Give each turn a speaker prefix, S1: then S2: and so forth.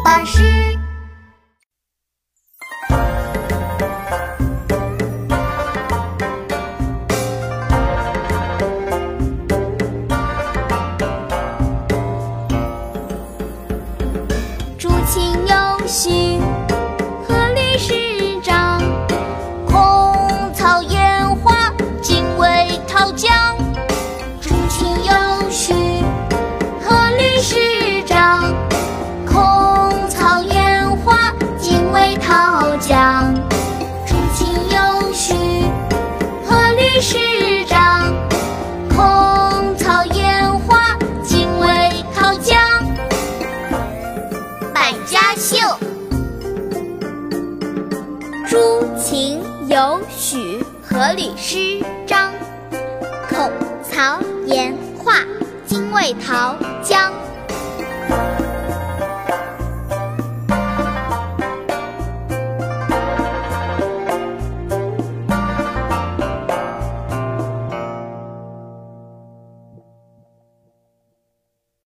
S1: 巴士。竹琴有序，诗章孔曹严华，精卫陶江，百家秀，朱秦有许何吕师张，孔曹严华，精卫陶江。